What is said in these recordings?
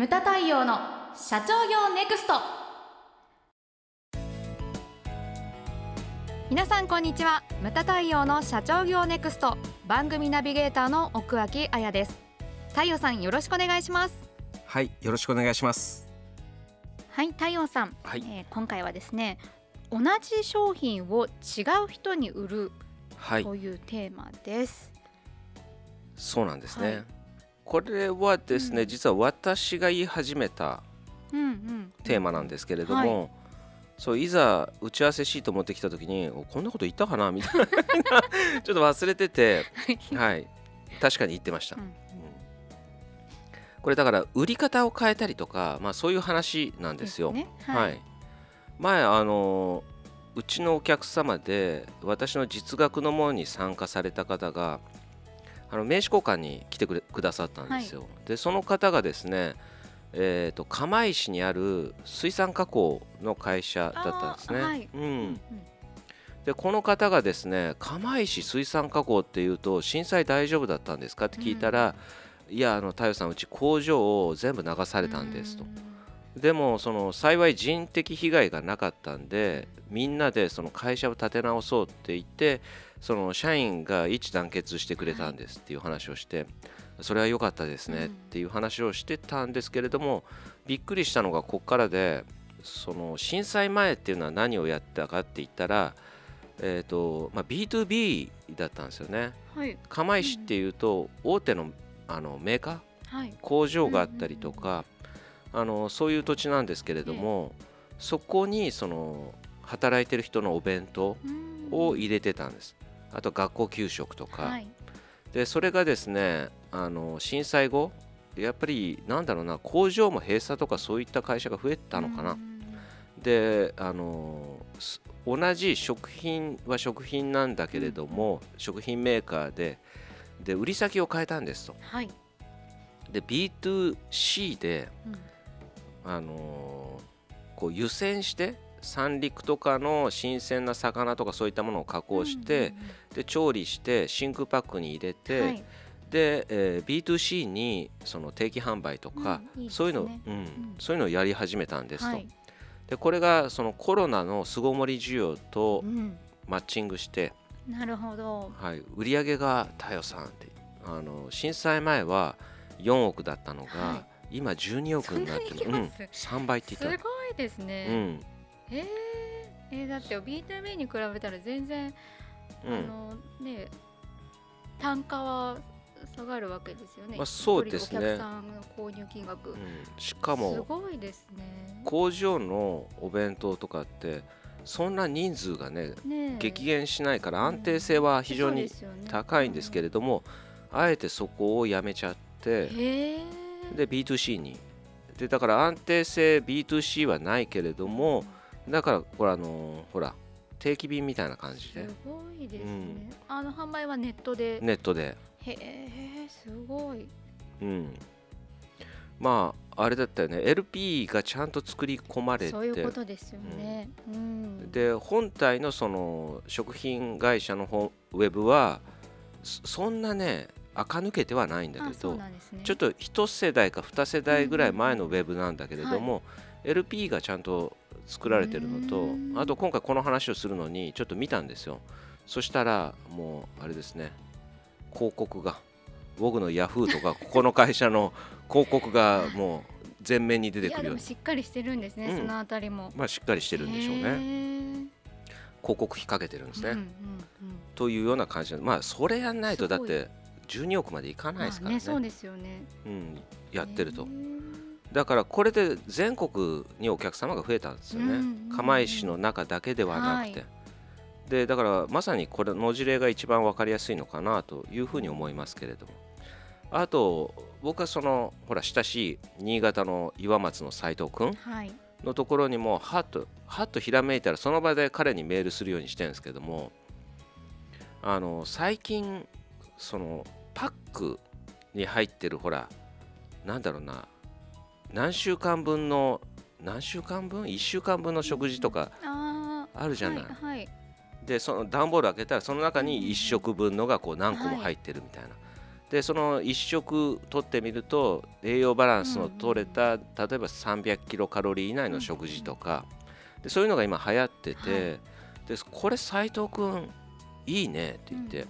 ムタ太陽の社長業ネクスト。皆さんこんにちは。ムタ太陽の社長業ネクスト。番組ナビゲーターの奥脇彩です。太陽さんよろしくお願いします。はいよろしくお願いします。はい太陽さん、はい。えー今回はですね同じ商品を違う人に売るはい。というテーマです、そうなんですね、はいこれはですね、うん。実は私が言い始めたうんうん。テーマなんですけれども、そういざ打ち合わせシート持ってきた時におこんなこと言ったかな？みたいな ちょっと忘れててはい。確かに言ってました、うん。うん。これだから売り方を変えたりとか、まあ、そういう話なんですよ。ね。はい、前あのうちのお客様で私の実学の門に参加された方があの名刺交換に来てくれくださったんですよ。でその方がですね、えー、と釜石にある水産加工の会社だったんですね。はいうんうんでこの方がですね釜石水産加工っていうと震災大丈夫だったんですかって聞いたら、いやあの太陽さんうち工場を全部流されたんですと。でもその幸い人的被害がなかったんでみんなでその会社を立て直そうって言ってその社員が一致団結してくれたんですっていう話をして、それは良かったですねっていう話をしてたんですけれども、びっくりしたのがここからでその震災前っていうのは何をやったかって言ったら、えーとまあ、B2B だったんですよね。はい。釜石っていうと大手のあのメーカー？はい。工場があったりとか、あのそういう土地なんですけれども、そこにその働いてる人のお弁当を入れてたんです。あと学校給食とか、はい。でそれがですねあの震災後やっぱりなんだろうな工場も閉鎖とかそういった会社が増えたのかな。うんであのす同じ食品は食品なんだけれども、食品メーカーでで売り先を変えたんですと。はい。で B2C でうんあのーこう湯煎して三陸とかの新鮮な魚とかそういったものを加工して、で調理して真空パックに入れて、はい。で、えー B2C にその定期販売とか、うんいいね。そういうの、うんん。そういうのをやり始めたんですと、はい。でこれがそのコロナの巣ごもり需要とうん。マッチングして、なるほど。はい、売り上げが太陽さんってあの震災前は4億だったのが、は今12億になってそん。なにいきうん、ます。3倍ってす言ったごいですね、うん。えー。えーだって B2B に比べたら全然、うん。あのね単価は下がるわけですよね。まあそうですね。お客さんの購入金額、うん。しかすもごいですね。工場のお弁当とかってそんな人数がねねえ。激減しないから安定性は非常に高いんですけれれどもあえてそこをやめちゃってで B2C に。でだから安定性 B2C はないけれどもだからこれあのほら定期便みたいな感じすでごいですね、うんあの販売はネットで、ネットで。へえすごい。うん。まああれだったよね。LP がちゃんと作り込まれて。そういうことですよね、うん。で本体のその食品会社のホウェブはそそんなね垢抜けてはないんだけどね。ちょっと一世代か二世代ぐらい前のウェブなんだけれども、LP がちゃんと作られてるのとうん。あと今回この話をするのにちょっと見たんですよ。そしたらもうあれですね。広告が僕のヤフーとかここの会社の 広告がもう前面に出てくるようにしっかりしてるんですね、うん。そのあたりも。まあしっかりしてるんでしょうね。ね広告引っ掛けてるんですね、うんうんうんというような感じでまあそれやんないとだって12億までいかないですからね,、まあねそうですよね。うん、やってると。だからこれで全国にお客様が増えたんですよね、うんうんうん釜石の中だけではなくて、はでだからまさにこれの事例が一番分かりやすいのかなというふうに思いますけれども。あと僕はそのほら親しい新潟の岩松の斉藤君はい。のところにもはっとはっとひらめいたらその場で彼にメールするようにしてるんですけどもあの最近そのパックに入ってるほらなんだろうな何週間分の何週間分？1週間分の食事とかああるじゃない、はい、はい、でその段ボール開けたらその中に1食分のがこう何個も入ってるみたいな、でその1食取ってみると栄養バランスの取れた、例えば300キロカロリー以内の食事とか、でそういうのが今流行ってて、でこれ斉藤君いいねって言って、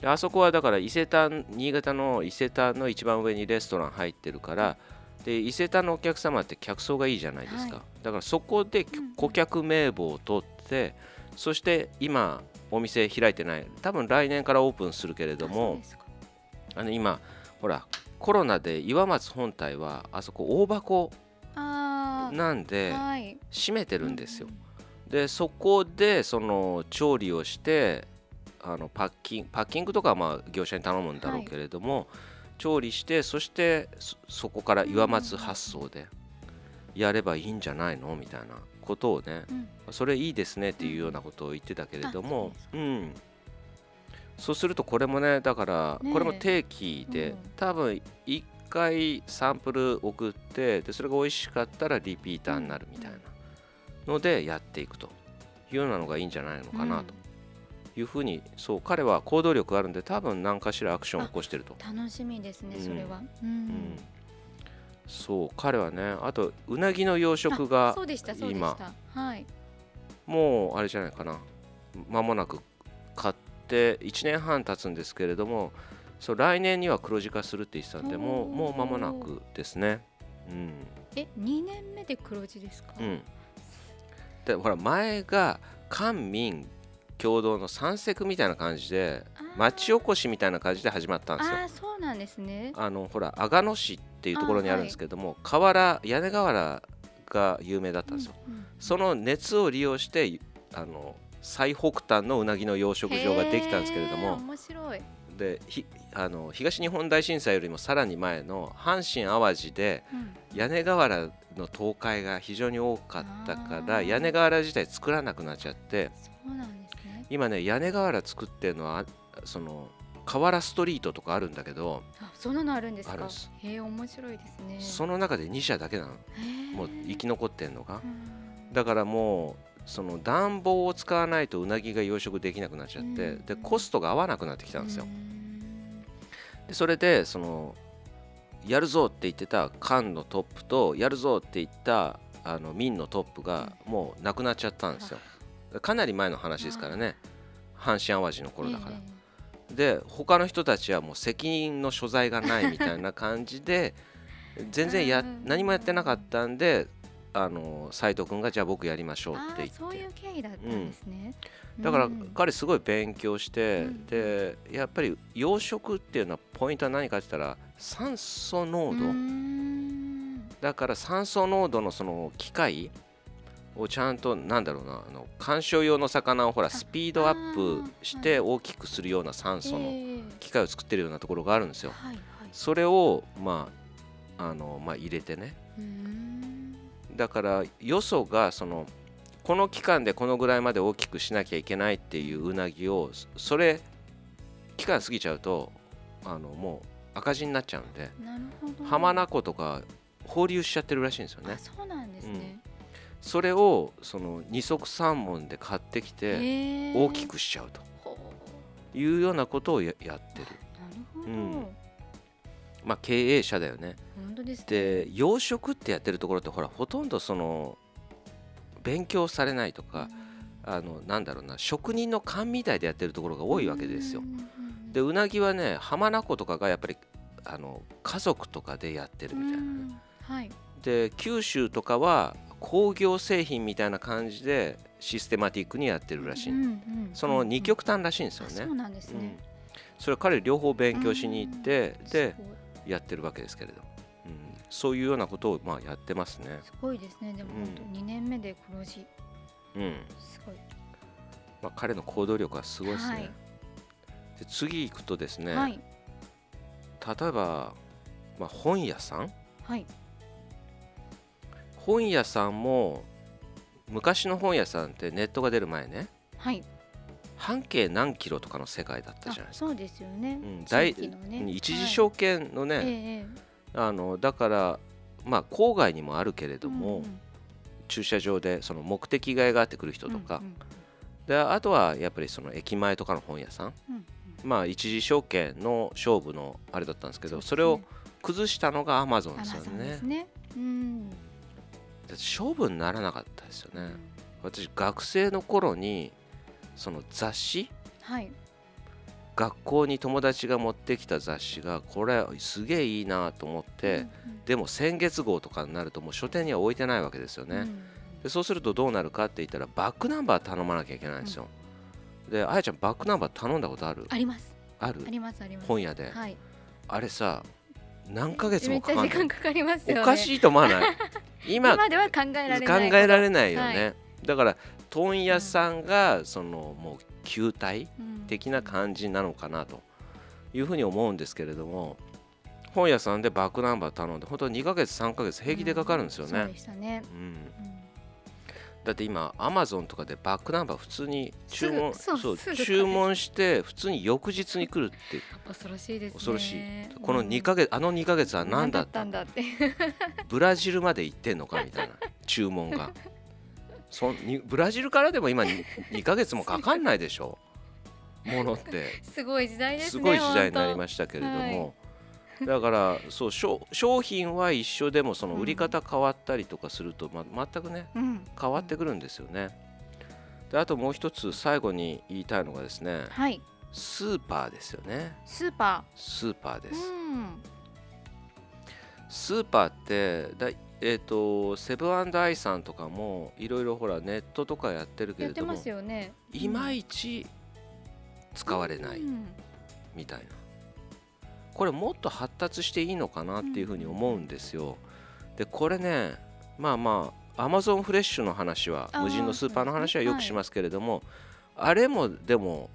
であそこはだから伊勢丹新潟の伊勢丹の一番上にレストラン入ってるから、で伊勢丹のお客様って客層がいいじゃないですか、はだからそこでうんうん。顧客名簿を取ってそして今お店開いてない多分来年からオープンするけれどもあの今ほらコロナで岩松本体はあそこ大箱なんではい。閉めてるんですよ。でそこでその調理をしてあのパッキンパッキングとかはまあ業者に頼むんだろうけれども、調理してそしてそそこから岩松発送でやればいいんじゃないの？みたいなことをねうん。それいいですねっていうようなことを言ってたけれどもあ、そううん、そうするとこれもねだからこれも定期で、うん。多分1回サンプル送ってでそれが美味しかったらリピーターになるみたいなのでやっていくというようなのがいいんじゃないのかなというふうにそう彼は行動力があるんで多分何かしらアクションを起こしてると。楽しみですねうん。それは。ううん。んそう彼はねあとうなぎの養殖が今たはい。もうあれじゃないかな。間もなく買って1年半経つんですけれどもそう来年には黒字化するって言ってたんでもうもう間もなくですね。うん。え二年目で黒字ですか？うん。でほら前が官民共同の三石みたいな感じで町おこしみたいな感じで始まったんですよ。あーそうなんですね。あのほら阿賀野市っていうところにあるんですけども、河原屋根瓦が有名だったんですよ、うんうんその熱を利用してあの最北端のうなぎの養殖場ができたんですけれども面白い。でひあの東日本大震災よりもさらに前の阪神・淡路でうん。屋根瓦の倒壊が非常に多かったかあらー。屋根瓦自体作らなくなっちゃってそうなんですね今ね屋根瓦作ってるのはその瓦ストリートとかあるんだけどあそんなのあるんですか？へえ面白いですね。その中で2社だけなの。もう生き残ってんのが。うん。だからもうその暖房を使わないとうなぎが養殖できなくなっちゃって、うん。でコストが合わなくなってきたんですよ。う。ん。でそれでそのやるぞって言ってた官のトップとやるぞって言ったあの民のトップがもうなくなっちゃったんですよ。かなり前の話ですからね。阪神・淡路の頃だから。えで他の人たちはもう責任の所在がないみたいな感じで 全然やうん何もやってなかったんであの斉藤君がじゃあ僕やりましょうえって言って。そういう経緯だったんですね。だからうん。彼すごい勉強して、うん。でやっぱり養殖っていうのはポイントは何かって言ったら酸素濃度、うーん。だから酸素濃度のその機械をちゃんとなんだろうなあの観賞用の魚をほらスピードアップして大きくするような酸素のええ。機械を作ってるようなところがあるんですよ。それをまああのまあ入れてね。だからよそがそのこの期間でこのぐらいまで大きくしなきゃいけないっていううなぎをそそれ期間過ぎちゃうとあのもう赤字になっちゃうんで浜名湖とか放流しちゃってるらしいんですよね。あ。そうなんですねそれをその二足三門で買ってきて大きくしちゃうと。いうようなことをややってる、なるほど、うん。まあ、経営者だよね。本当ですね。で養殖ってやってるところってほらほとんどその勉強されないとか、あのなんだろうな職人の勘みたいでやってるところが多いわけですよ。う。んうんうんでうなぎはね浜名湖とかがやっぱりあの家族とかでやってるみたいな。うん。はい。で九州とかは工業製品みたいな感じでシステマティックにやってるらしい、うんうんその二極端らしいんですよね、あそうなんですうん。ね、それ彼両方勉強しに行ってうん。ですやってるわけですけれど、うん、そういうようなことをまあやってますね、すごいですね。でもうん。本当二年目で黒字。うん。すごい。まあ、彼の行動力はすごいですね、はい。で次行くとですね、はい。例えば、まあ、本屋さんはい本屋さんも昔の本屋さんってネットが出る前ねはい。半径何キロとかの世界だったじゃないですか。あそうですよね、うん地大ね。うん一時証券のね、はいえええ。あのだからまあ郊外にもあるけれえども、うんうん。駐車場でその目的外があってくる人とか、うんうんであとはやっぱりその駅前とかの本屋さん、うんまあ一次証券の勝負のあれだったんですけどそれを崩したのがアマゾンですよね。ね。うん、勝負にならなかったですよね。私学生の頃にその雑誌はい。学校に友達が持ってきた雑誌がこれすげえいいなと思って、でも先月号とかになるともう書店には置いてないわけですよね。うん。うんでそうするとどうなるかって言ったらバックナンバー頼まなきゃいけないんですよ。であやちゃんバックナンバー頼んだことある？あります。ある？ありますあります。本屋で、はい。あれさ何ヶ月もかかんない。時間かかりますよね。おかしいと思わない？今今では考えられ考ないえられないよはね、だから問屋さんがそのもう球体うん。的な感じなのかなというふうに思うんですけれども本屋さんでバックナンバー頼んで本当2ヶ月3ヶ月平気でかかるんですよそうね、でしたね。うん。うんだって今アマゾンとかでバックナンバー普通に注文そう注文して普通に翌日に来るって。恐ろしいですね。恐ろしい。この2ヶ月あの2ヶ月は何だったんだって。ブラジルまで行ってんのかみたいな。注文が。そんにブラジルからでも今 2, 2ヶ月もかかんないでしょ？ものって。すごい時代ですねすごい時代になりしましたけれども、だからそう商商品は一緒でもその売り方変わったりとかすると、ま、全くねた、うん、変わってくるんですよね。であともう一つ最後に言いたいのがですねはい。スーパーですよね。スーパスーパーでーす。うん。スーパーってだえー、とセブンアイさんとかもいろいろほらネットとかやってるけれどもやってますよね。いまいち使われないうんみたいなこれもっと発達していいのかなっていうふうに思うんですよ。でこれねまあまあアマゾンフレッシュの話は無人のスーパーの話はよくしますけれども、あれもでも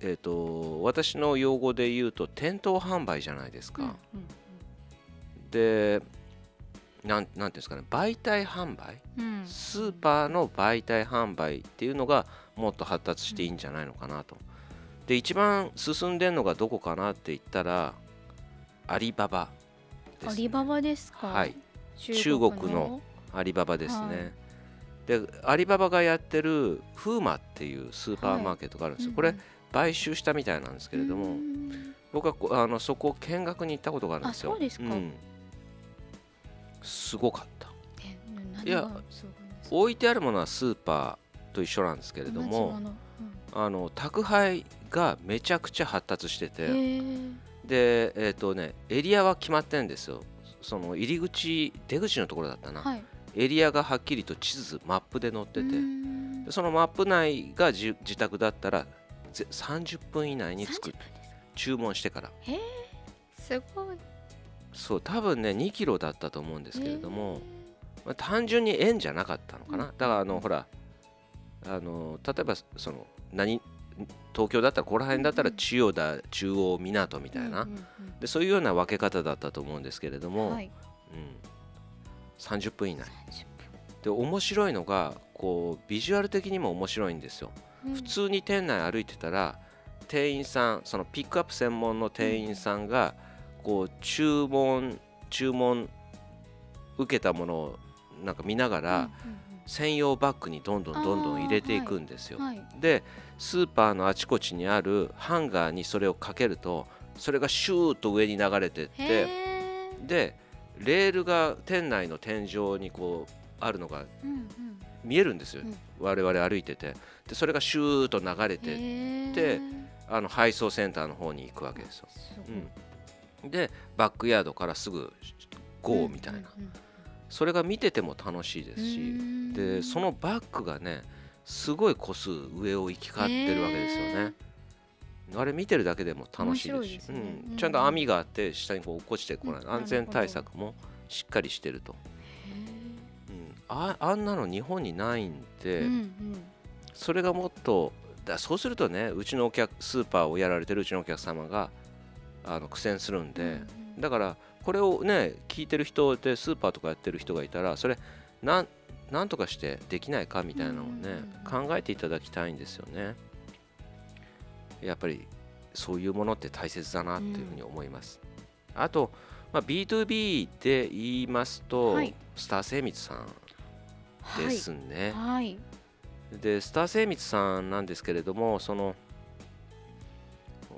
えー、と私の用語で言うと店頭販売じゃないですか。うんうんでなんなんていうんですかね媒体販売？うんスーパーの媒体販売っていうのがもっと発達していいんじゃないのかなと。で一番進んでるのがどこかなって言ったらアリババです、アリババですか？はい。中中国のアリババですね。でアリババがやってるフーマっていうスーパーマーケットがあるんですよ。これ買収したみたいなんですけれども、うん。僕はこあのそこを見学に行ったことがあるんですよ。あそうですか。ん。すごかった。いや置いてあるものはスーパーと一緒なんですけれどももの。あの宅配がめちゃくちゃ発達してうんてでえっ、とねエリアは決まってるんですよ。その入り口出口のところだったな、はい。エリアがはっきりと地図マップで載ってて。そのマップ内がじ自宅だったらぜ30分以内に30作る分です注文してから。へえすごい。そう多分ね2キロだったと思うんですけれども、へまあ、単純に円じゃなかったのかな、うん。だからあのほらあの例えばその何東京だったらここら辺だったらうんうん。千代田中央港みーたいな、うんうんでそういうような分け方だったと思うんですけれども、うんはい。うん、30分以内。30で面白いのがこうビジュアル的にも面白いんですよ、分普通に店内歩いてたら店員さんそのピックアップ専門の店員さんがこう注文注文受けたものをなんか見ながら、専用バッグにどんどんどんどん入れていくんですよ。うんうんはい。でスーパーのあちこちにあるハンガーにそれをかけるとそれがシューッと上に流れてっへてえでレールが店内の天井にこうあるのがうんうん。見えるんですよ、うん。我々歩いてて。でそれがシューッと流れてへー。であの配送センターの方に行くわけですよ。うん、でバックヤードからすぐ GO みたいな、うんうんそれが見てても楽しいですし、うん。でそのバッグがねすごい個数上を行き交ってるわけですよね。あれ見てるだけでも楽しいですし。ね。うん。うん。ちゃんと網があって下にこう落っこちてこない、うん。安全対策もしっかりしてると、へうん、ああんなの日本にないんで、ーうんうん。それがもっとだそうするとねうちのお客スーパーをやられてるうちのお客様があの苦戦するんで、うんうん。だからこれをね聞いてる人でスーパーとかやってる人がいたらそれなんなんとかしてできないかみたいなのをね、考えていただきたいんですよね。やっぱりそういうものって大切だなっていうふうに思います。あと、まあ、B2B で言いますと、はいスター精密さんですね。はいでスター精密さんなんですけれどもその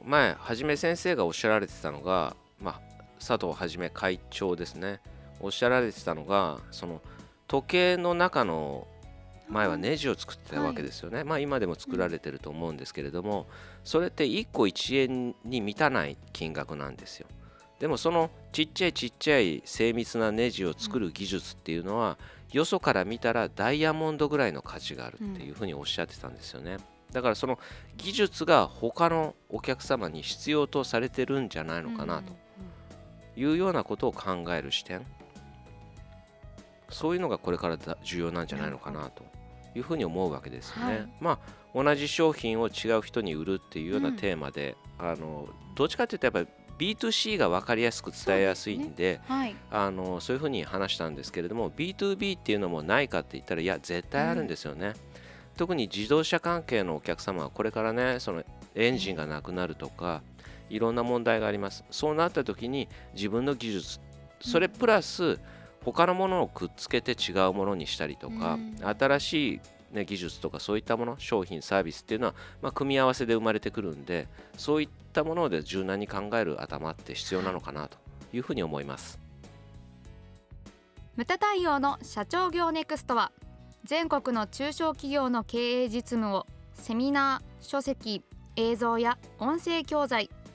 前はじめ先生がおっしゃられてたのが、まあ、佐藤はじめ会長ですね。おっしゃられてたのがその時計の中の前はネジを作ってたわけですよね、はい、まあ今でも作られてると思うんですけれども、それって1個1円に満たない金額なんですよ。でもそのちっちゃいちっちゃい精密なネジを作る技術っていうのは、よそから見たらダイヤモンドぐらいの価値があるっていうふうにおっしゃってたんですよね、だからその技術が他のお客様に必要とされてるんじゃないのかなというようなことを考える視点。そういうのがこれから重要なんじゃないのかなというふうに思うわけですよね。はい、まあ同じ商品を違う人に売るっていうようなテーマで、うん、あのどっちかというとやっぱり B2C が分かりやすく伝えやすいんで、ね。はい、あのそういうふうに話したんですけれども B2B っていうのもないかって言ったらいや絶対あるんですよね。うん、特に自動車関係のお客様はこれからねそのエンジンがなくなるとかいろんな問題があります。そうなった時に自分の技術それプラス他のものをくっつけて違うものにしたりとか、新しい、ね、技術とかそういったもの商品サービスっていうのは、まあ、組み合わせで生まれてくるんでそういったもので柔軟に考える頭って必要なのかなというふうに思います。ムタ対応の社長業ネクストは全国の中小企業の経営実務をセミナー書籍映像や音声教材